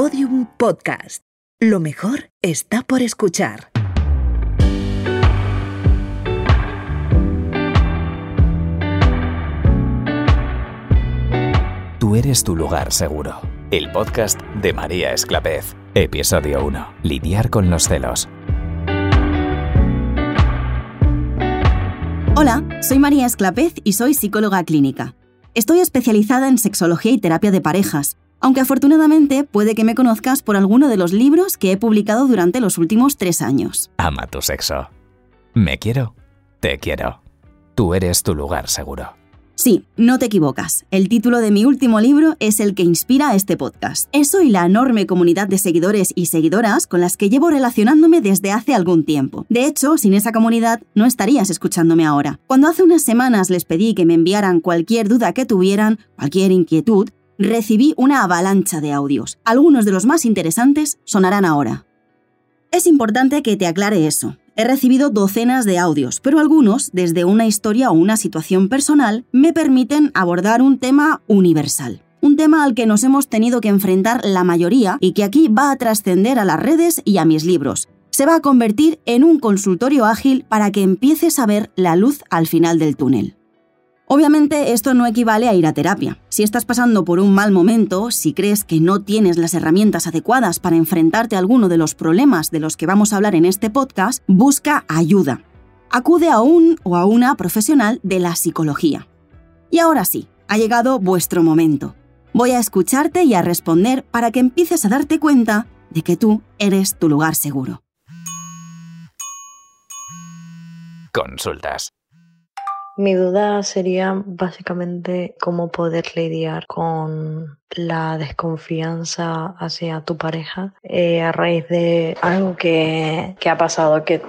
Podium Podcast. Lo mejor está por escuchar. Tú eres tu lugar seguro. El podcast de María Esclapez. Episodio 1. Lidiar con los celos. Hola, soy María Esclapez y soy psicóloga clínica. Estoy especializada en sexología y terapia de parejas, aunque afortunadamente puede que me conozcas por alguno de los libros que he publicado durante los últimos tres años. Ama tu sexo. Me quiero. Te quiero. Tú eres tu lugar seguro. Sí, no te equivocas. El título de mi último libro es el que inspira este podcast. Eso y la enorme comunidad de seguidores y seguidoras con las que llevo relacionándome desde hace algún tiempo. De hecho, sin esa comunidad no estarías escuchándome ahora. Cuando hace unas semanas les pedí que me enviaran cualquier duda que tuvieran, cualquier inquietud, recibí una avalancha de audios. Algunos de los más interesantes sonarán ahora. Es importante que te aclare eso. He recibido docenas de audios, pero algunos, desde una historia o una situación personal, me permiten abordar un tema universal. Un tema al que nos hemos tenido que enfrentar la mayoría y que aquí va a trascender a las redes y a mis libros. Se va a convertir en un consultorio ágil para que empieces a ver la luz al final del túnel. Obviamente esto no equivale a ir a terapia. Si estás pasando por un mal momento, si crees que no tienes las herramientas adecuadas para enfrentarte a alguno de los problemas de los que vamos a hablar en este podcast, busca ayuda. Acude a un o a una profesional de la psicología. Y ahora sí, ha llegado vuestro momento. Voy a escucharte y a responder para que empieces a darte cuenta de que tú eres tu lugar seguro. Consultas. Mi duda sería básicamente cómo poder lidiar con la desconfianza hacia tu pareja eh, a raíz de algo que, que ha pasado, que,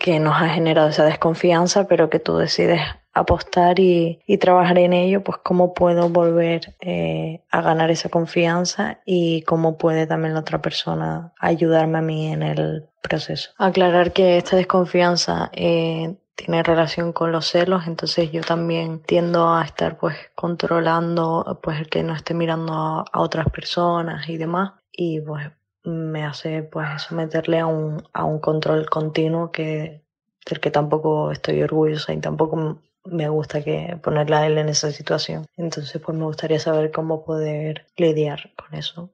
que, nos ha generado esa desconfianza, pero que tú decides apostar y, y trabajar en ello, pues cómo puedo volver eh, a ganar esa confianza y cómo puede también la otra persona ayudarme a mí en el proceso. Aclarar que esta desconfianza eh, tiene relación con los celos, entonces yo también tiendo a estar pues controlando pues el que no esté mirando a, otras personas y demás y pues me hace pues someterle a un, a un control continuo que del que tampoco estoy orgullosa y tampoco me gusta que ponerla a él en esa situación. Entonces pues me gustaría saber cómo poder lidiar con eso.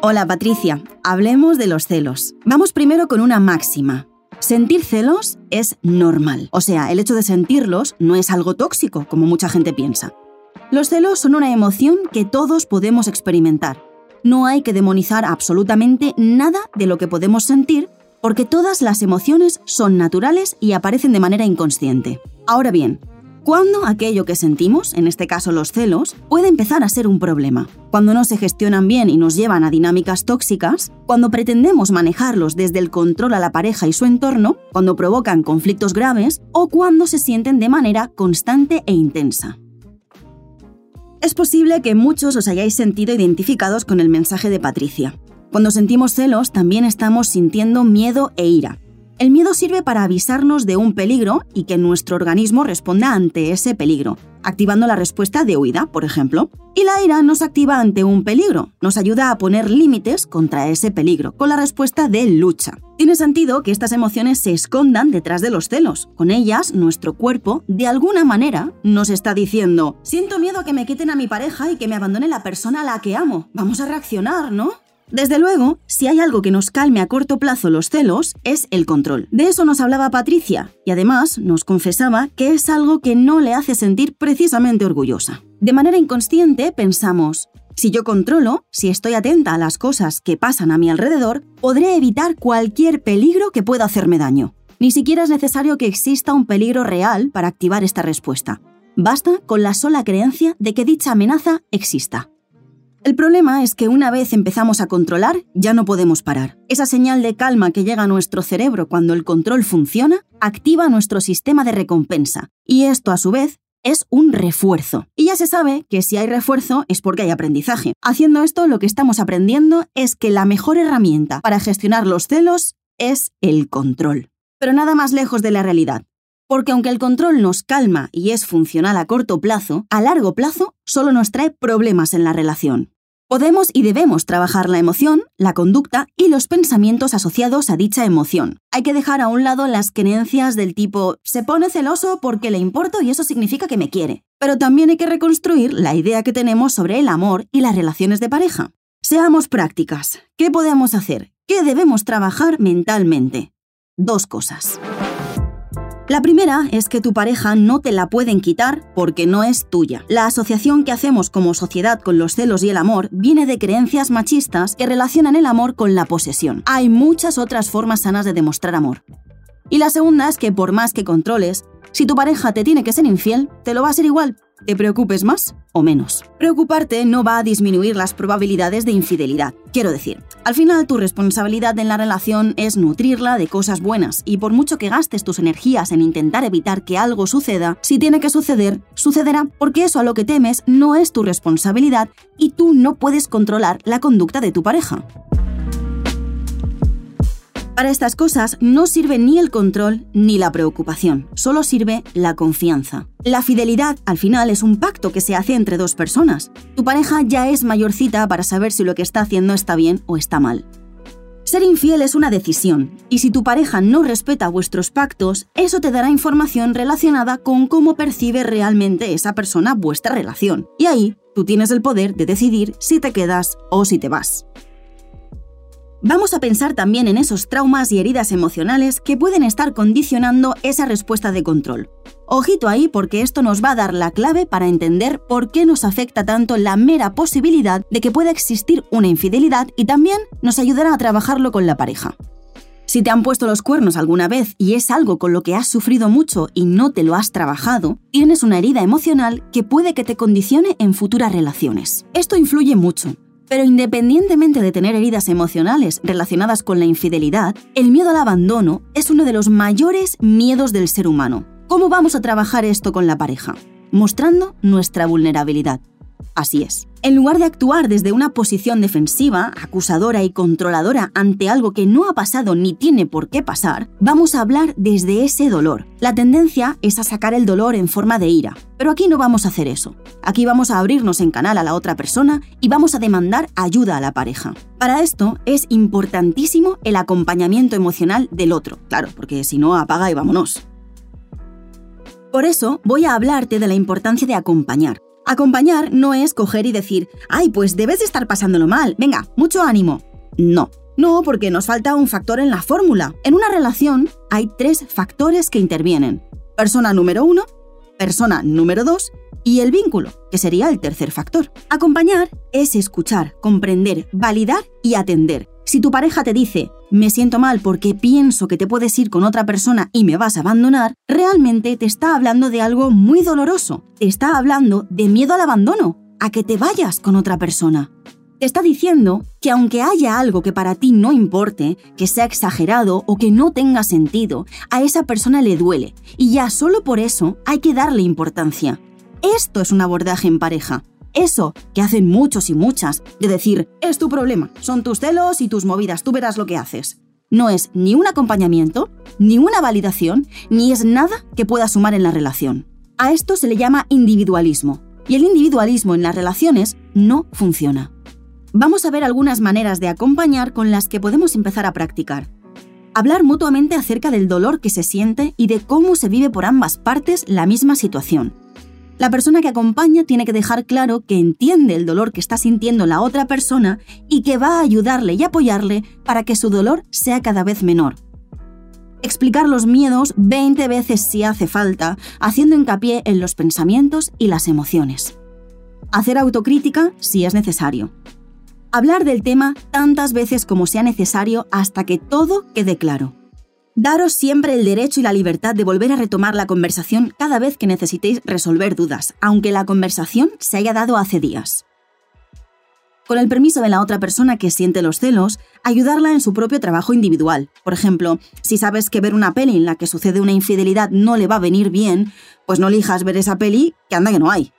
Hola Patricia, hablemos de los celos. Vamos primero con una máxima. Sentir celos es normal. O sea, el hecho de sentirlos no es algo tóxico, como mucha gente piensa. Los celos son una emoción que todos podemos experimentar. No hay que demonizar absolutamente nada de lo que podemos sentir, porque todas las emociones son naturales y aparecen de manera inconsciente. Ahora bien, cuando aquello que sentimos, en este caso los celos, puede empezar a ser un problema. Cuando no se gestionan bien y nos llevan a dinámicas tóxicas, cuando pretendemos manejarlos desde el control a la pareja y su entorno, cuando provocan conflictos graves o cuando se sienten de manera constante e intensa. Es posible que muchos os hayáis sentido identificados con el mensaje de Patricia. Cuando sentimos celos también estamos sintiendo miedo e ira, el miedo sirve para avisarnos de un peligro y que nuestro organismo responda ante ese peligro, activando la respuesta de huida, por ejemplo. Y la ira nos activa ante un peligro, nos ayuda a poner límites contra ese peligro, con la respuesta de lucha. Tiene sentido que estas emociones se escondan detrás de los celos. Con ellas, nuestro cuerpo, de alguna manera, nos está diciendo, siento miedo a que me quiten a mi pareja y que me abandone la persona a la que amo. Vamos a reaccionar, ¿no? Desde luego, si hay algo que nos calme a corto plazo los celos, es el control. De eso nos hablaba Patricia, y además nos confesaba que es algo que no le hace sentir precisamente orgullosa. De manera inconsciente pensamos, si yo controlo, si estoy atenta a las cosas que pasan a mi alrededor, podré evitar cualquier peligro que pueda hacerme daño. Ni siquiera es necesario que exista un peligro real para activar esta respuesta. Basta con la sola creencia de que dicha amenaza exista. El problema es que una vez empezamos a controlar, ya no podemos parar. Esa señal de calma que llega a nuestro cerebro cuando el control funciona, activa nuestro sistema de recompensa. Y esto, a su vez, es un refuerzo. Y ya se sabe que si hay refuerzo es porque hay aprendizaje. Haciendo esto, lo que estamos aprendiendo es que la mejor herramienta para gestionar los celos es el control. Pero nada más lejos de la realidad. Porque aunque el control nos calma y es funcional a corto plazo, a largo plazo solo nos trae problemas en la relación. Podemos y debemos trabajar la emoción, la conducta y los pensamientos asociados a dicha emoción. Hay que dejar a un lado las creencias del tipo se pone celoso porque le importo y eso significa que me quiere. Pero también hay que reconstruir la idea que tenemos sobre el amor y las relaciones de pareja. Seamos prácticas. ¿Qué podemos hacer? ¿Qué debemos trabajar mentalmente? Dos cosas. La primera es que tu pareja no te la pueden quitar porque no es tuya. La asociación que hacemos como sociedad con los celos y el amor viene de creencias machistas que relacionan el amor con la posesión. Hay muchas otras formas sanas de demostrar amor. Y la segunda es que por más que controles, si tu pareja te tiene que ser infiel, te lo va a ser igual, te preocupes más o menos. Preocuparte no va a disminuir las probabilidades de infidelidad. Quiero decir, al final tu responsabilidad en la relación es nutrirla de cosas buenas y por mucho que gastes tus energías en intentar evitar que algo suceda, si tiene que suceder, sucederá porque eso a lo que temes no es tu responsabilidad y tú no puedes controlar la conducta de tu pareja. Para estas cosas no sirve ni el control ni la preocupación, solo sirve la confianza. La fidelidad, al final, es un pacto que se hace entre dos personas. Tu pareja ya es mayorcita para saber si lo que está haciendo está bien o está mal. Ser infiel es una decisión, y si tu pareja no respeta vuestros pactos, eso te dará información relacionada con cómo percibe realmente esa persona vuestra relación. Y ahí, tú tienes el poder de decidir si te quedas o si te vas. Vamos a pensar también en esos traumas y heridas emocionales que pueden estar condicionando esa respuesta de control. Ojito ahí porque esto nos va a dar la clave para entender por qué nos afecta tanto la mera posibilidad de que pueda existir una infidelidad y también nos ayudará a trabajarlo con la pareja. Si te han puesto los cuernos alguna vez y es algo con lo que has sufrido mucho y no te lo has trabajado, tienes una herida emocional que puede que te condicione en futuras relaciones. Esto influye mucho, pero independientemente de tener heridas emocionales relacionadas con la infidelidad, el miedo al abandono es uno de los mayores miedos del ser humano. ¿Cómo vamos a trabajar esto con la pareja? Mostrando nuestra vulnerabilidad. Así es. En lugar de actuar desde una posición defensiva, acusadora y controladora ante algo que no ha pasado ni tiene por qué pasar, vamos a hablar desde ese dolor. La tendencia es a sacar el dolor en forma de ira, pero aquí no vamos a hacer eso. Aquí vamos a abrirnos en canal a la otra persona y vamos a demandar ayuda a la pareja. Para esto es importantísimo el acompañamiento emocional del otro, claro, porque si no apaga y vámonos. Por eso voy a hablarte de la importancia de acompañar. Acompañar no es coger y decir, ay, pues debes de estar pasándolo mal, venga, mucho ánimo. No, no, porque nos falta un factor en la fórmula. En una relación hay tres factores que intervienen. Persona número uno, persona número dos y el vínculo, que sería el tercer factor. Acompañar es escuchar, comprender, validar y atender. Si tu pareja te dice, me siento mal porque pienso que te puedes ir con otra persona y me vas a abandonar, realmente te está hablando de algo muy doloroso. Te está hablando de miedo al abandono, a que te vayas con otra persona. Te está diciendo que aunque haya algo que para ti no importe, que sea exagerado o que no tenga sentido, a esa persona le duele y ya solo por eso hay que darle importancia. Esto es un abordaje en pareja. Eso que hacen muchos y muchas, de decir, es tu problema, son tus celos y tus movidas, tú verás lo que haces. No es ni un acompañamiento, ni una validación, ni es nada que pueda sumar en la relación. A esto se le llama individualismo, y el individualismo en las relaciones no funciona. Vamos a ver algunas maneras de acompañar con las que podemos empezar a practicar. Hablar mutuamente acerca del dolor que se siente y de cómo se vive por ambas partes la misma situación la persona que acompaña tiene que dejar claro que entiende el dolor que está sintiendo la otra persona y que va a ayudarle y apoyarle para que su dolor sea cada vez menor. Explicar los miedos 20 veces si hace falta, haciendo hincapié en los pensamientos y las emociones. Hacer autocrítica si es necesario. Hablar del tema tantas veces como sea necesario hasta que todo quede claro. Daros siempre el derecho y la libertad de volver a retomar la conversación cada vez que necesitéis resolver dudas, aunque la conversación se haya dado hace días. Con el permiso de la otra persona que siente los celos, ayudarla en su propio trabajo individual. Por ejemplo, si sabes que ver una peli en la que sucede una infidelidad no le va a venir bien, pues no elijas ver esa peli que anda que no hay.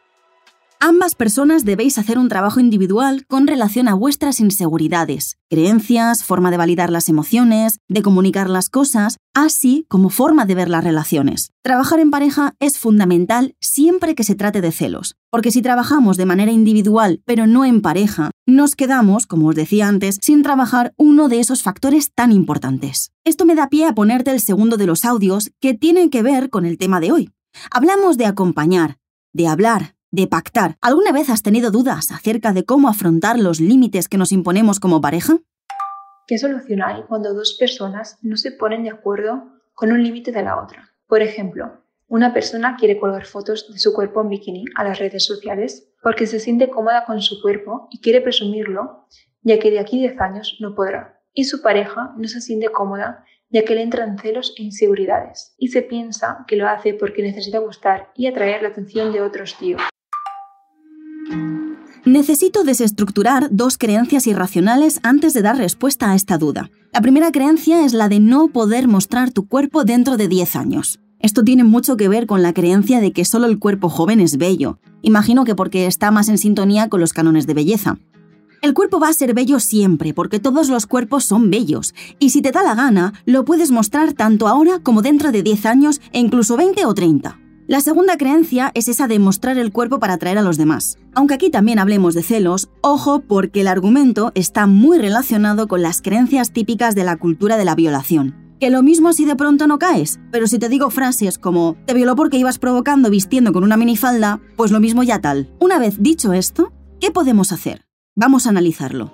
Ambas personas debéis hacer un trabajo individual con relación a vuestras inseguridades, creencias, forma de validar las emociones, de comunicar las cosas, así como forma de ver las relaciones. Trabajar en pareja es fundamental siempre que se trate de celos, porque si trabajamos de manera individual pero no en pareja, nos quedamos, como os decía antes, sin trabajar uno de esos factores tan importantes. Esto me da pie a ponerte el segundo de los audios que tienen que ver con el tema de hoy. Hablamos de acompañar, de hablar, de pactar. ¿Alguna vez has tenido dudas acerca de cómo afrontar los límites que nos imponemos como pareja? ¿Qué solución hay cuando dos personas no se ponen de acuerdo con un límite de la otra? Por ejemplo, una persona quiere colgar fotos de su cuerpo en bikini a las redes sociales porque se siente cómoda con su cuerpo y quiere presumirlo, ya que de aquí a 10 años no podrá. Y su pareja no se siente cómoda ya que le entran celos e inseguridades y se piensa que lo hace porque necesita gustar y atraer la atención de otros tíos. Necesito desestructurar dos creencias irracionales antes de dar respuesta a esta duda. La primera creencia es la de no poder mostrar tu cuerpo dentro de 10 años. Esto tiene mucho que ver con la creencia de que solo el cuerpo joven es bello. Imagino que porque está más en sintonía con los cánones de belleza. El cuerpo va a ser bello siempre, porque todos los cuerpos son bellos, y si te da la gana, lo puedes mostrar tanto ahora como dentro de 10 años e incluso 20 o 30. La segunda creencia es esa de mostrar el cuerpo para atraer a los demás. Aunque aquí también hablemos de celos, ojo porque el argumento está muy relacionado con las creencias típicas de la cultura de la violación. Que lo mismo si de pronto no caes, pero si te digo frases como te violó porque ibas provocando vistiendo con una minifalda, pues lo mismo ya tal. Una vez dicho esto, ¿qué podemos hacer? Vamos a analizarlo.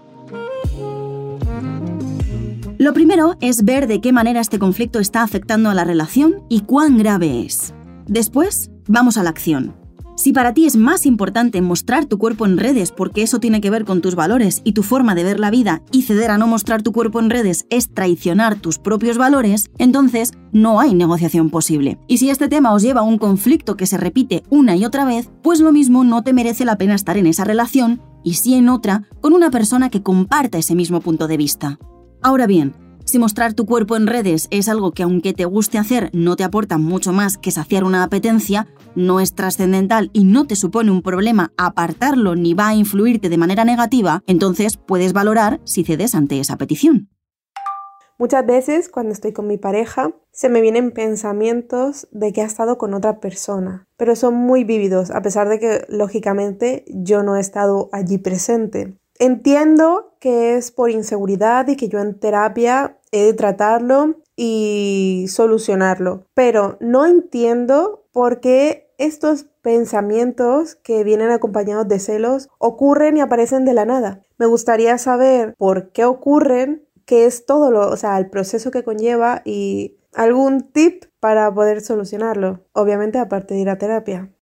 Lo primero es ver de qué manera este conflicto está afectando a la relación y cuán grave es. Después, vamos a la acción. Si para ti es más importante mostrar tu cuerpo en redes porque eso tiene que ver con tus valores y tu forma de ver la vida y ceder a no mostrar tu cuerpo en redes es traicionar tus propios valores, entonces no hay negociación posible. Y si este tema os lleva a un conflicto que se repite una y otra vez, pues lo mismo no te merece la pena estar en esa relación y sí en otra con una persona que comparta ese mismo punto de vista. Ahora bien, si mostrar tu cuerpo en redes es algo que aunque te guste hacer no te aporta mucho más que saciar una apetencia, no es trascendental y no te supone un problema apartarlo ni va a influirte de manera negativa, entonces puedes valorar si cedes ante esa petición. Muchas veces cuando estoy con mi pareja se me vienen pensamientos de que ha estado con otra persona, pero son muy vívidos a pesar de que lógicamente yo no he estado allí presente. Entiendo que es por inseguridad y que yo en terapia he de tratarlo y solucionarlo, pero no entiendo por qué estos pensamientos que vienen acompañados de celos ocurren y aparecen de la nada. Me gustaría saber por qué ocurren, qué es todo lo, o sea, el proceso que conlleva y algún tip para poder solucionarlo, obviamente aparte de ir a terapia.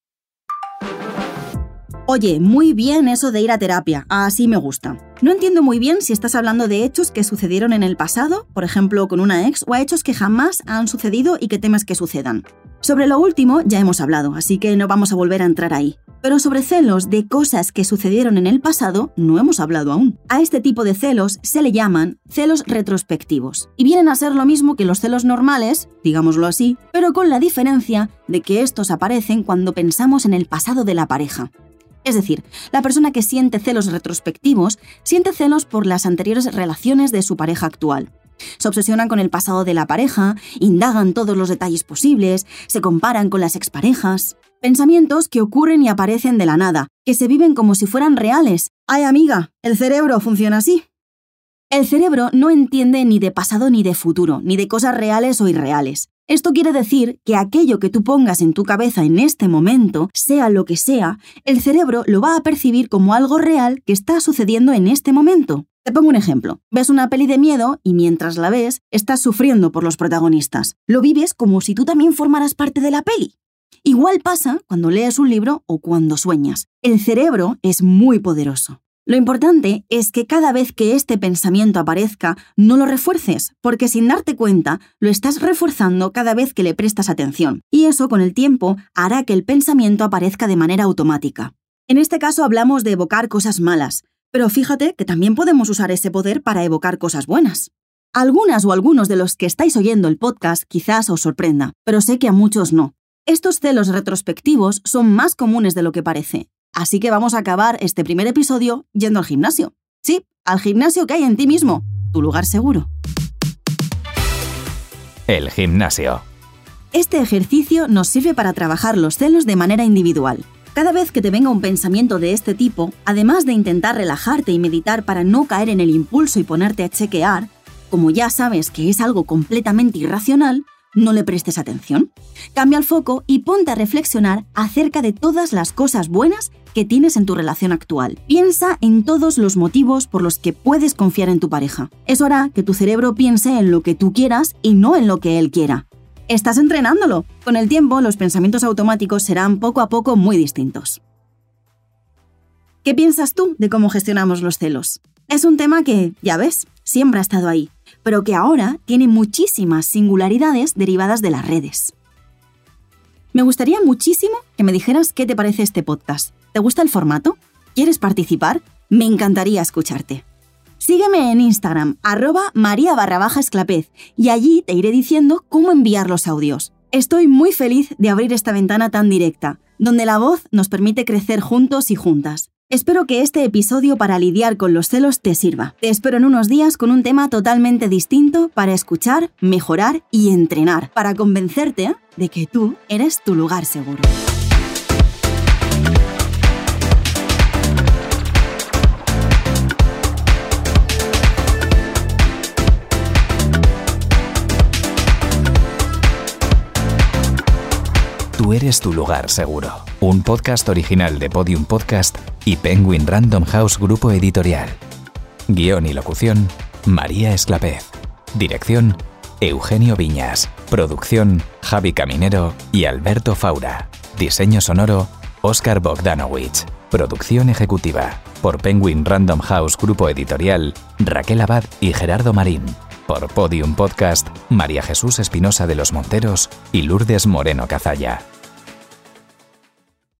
Oye, muy bien eso de ir a terapia, así me gusta. No entiendo muy bien si estás hablando de hechos que sucedieron en el pasado, por ejemplo con una ex, o a hechos que jamás han sucedido y que temes que sucedan. Sobre lo último ya hemos hablado, así que no vamos a volver a entrar ahí. Pero sobre celos de cosas que sucedieron en el pasado no hemos hablado aún. A este tipo de celos se le llaman celos retrospectivos, y vienen a ser lo mismo que los celos normales, digámoslo así, pero con la diferencia de que estos aparecen cuando pensamos en el pasado de la pareja. Es decir, la persona que siente celos retrospectivos siente celos por las anteriores relaciones de su pareja actual. Se obsesionan con el pasado de la pareja, indagan todos los detalles posibles, se comparan con las exparejas. Pensamientos que ocurren y aparecen de la nada, que se viven como si fueran reales. ¡Ay, amiga! El cerebro funciona así. El cerebro no entiende ni de pasado ni de futuro, ni de cosas reales o irreales. Esto quiere decir que aquello que tú pongas en tu cabeza en este momento, sea lo que sea, el cerebro lo va a percibir como algo real que está sucediendo en este momento. Te pongo un ejemplo. Ves una peli de miedo y mientras la ves, estás sufriendo por los protagonistas. Lo vives como si tú también formaras parte de la peli. Igual pasa cuando lees un libro o cuando sueñas. El cerebro es muy poderoso. Lo importante es que cada vez que este pensamiento aparezca, no lo refuerces, porque sin darte cuenta, lo estás reforzando cada vez que le prestas atención, y eso con el tiempo hará que el pensamiento aparezca de manera automática. En este caso hablamos de evocar cosas malas, pero fíjate que también podemos usar ese poder para evocar cosas buenas. Algunas o algunos de los que estáis oyendo el podcast quizás os sorprenda, pero sé que a muchos no. Estos celos retrospectivos son más comunes de lo que parece, Así que vamos a acabar este primer episodio yendo al gimnasio. Sí, al gimnasio que hay en ti mismo, tu lugar seguro. El gimnasio. Este ejercicio nos sirve para trabajar los celos de manera individual. Cada vez que te venga un pensamiento de este tipo, además de intentar relajarte y meditar para no caer en el impulso y ponerte a chequear, como ya sabes que es algo completamente irracional, no le prestes atención. Cambia el foco y ponte a reflexionar acerca de todas las cosas buenas que tienes en tu relación actual. Piensa en todos los motivos por los que puedes confiar en tu pareja. Eso hará que tu cerebro piense en lo que tú quieras y no en lo que él quiera. Estás entrenándolo. Con el tiempo, los pensamientos automáticos serán poco a poco muy distintos. ¿Qué piensas tú de cómo gestionamos los celos? Es un tema que, ya ves, siempre ha estado ahí, pero que ahora tiene muchísimas singularidades derivadas de las redes. Me gustaría muchísimo que me dijeras qué te parece este podcast. ¿Te gusta el formato? ¿Quieres participar? Me encantaría escucharte. Sígueme en Instagram, arroba maría barra baja esclapez, y allí te iré diciendo cómo enviar los audios. Estoy muy feliz de abrir esta ventana tan directa, donde la voz nos permite crecer juntos y juntas. Espero que este episodio para lidiar con los celos te sirva. Te espero en unos días con un tema totalmente distinto para escuchar, mejorar y entrenar, para convencerte de que tú eres tu lugar seguro. Eres tu lugar seguro. Un podcast original de Podium Podcast y Penguin Random House Grupo Editorial. Guión y locución, María Esclapez. Dirección, Eugenio Viñas. Producción, Javi Caminero y Alberto Faura. Diseño sonoro, Oscar Bogdanowicz. Producción ejecutiva, por Penguin Random House Grupo Editorial, Raquel Abad y Gerardo Marín. Por Podium Podcast, María Jesús Espinosa de los Monteros y Lourdes Moreno Cazalla.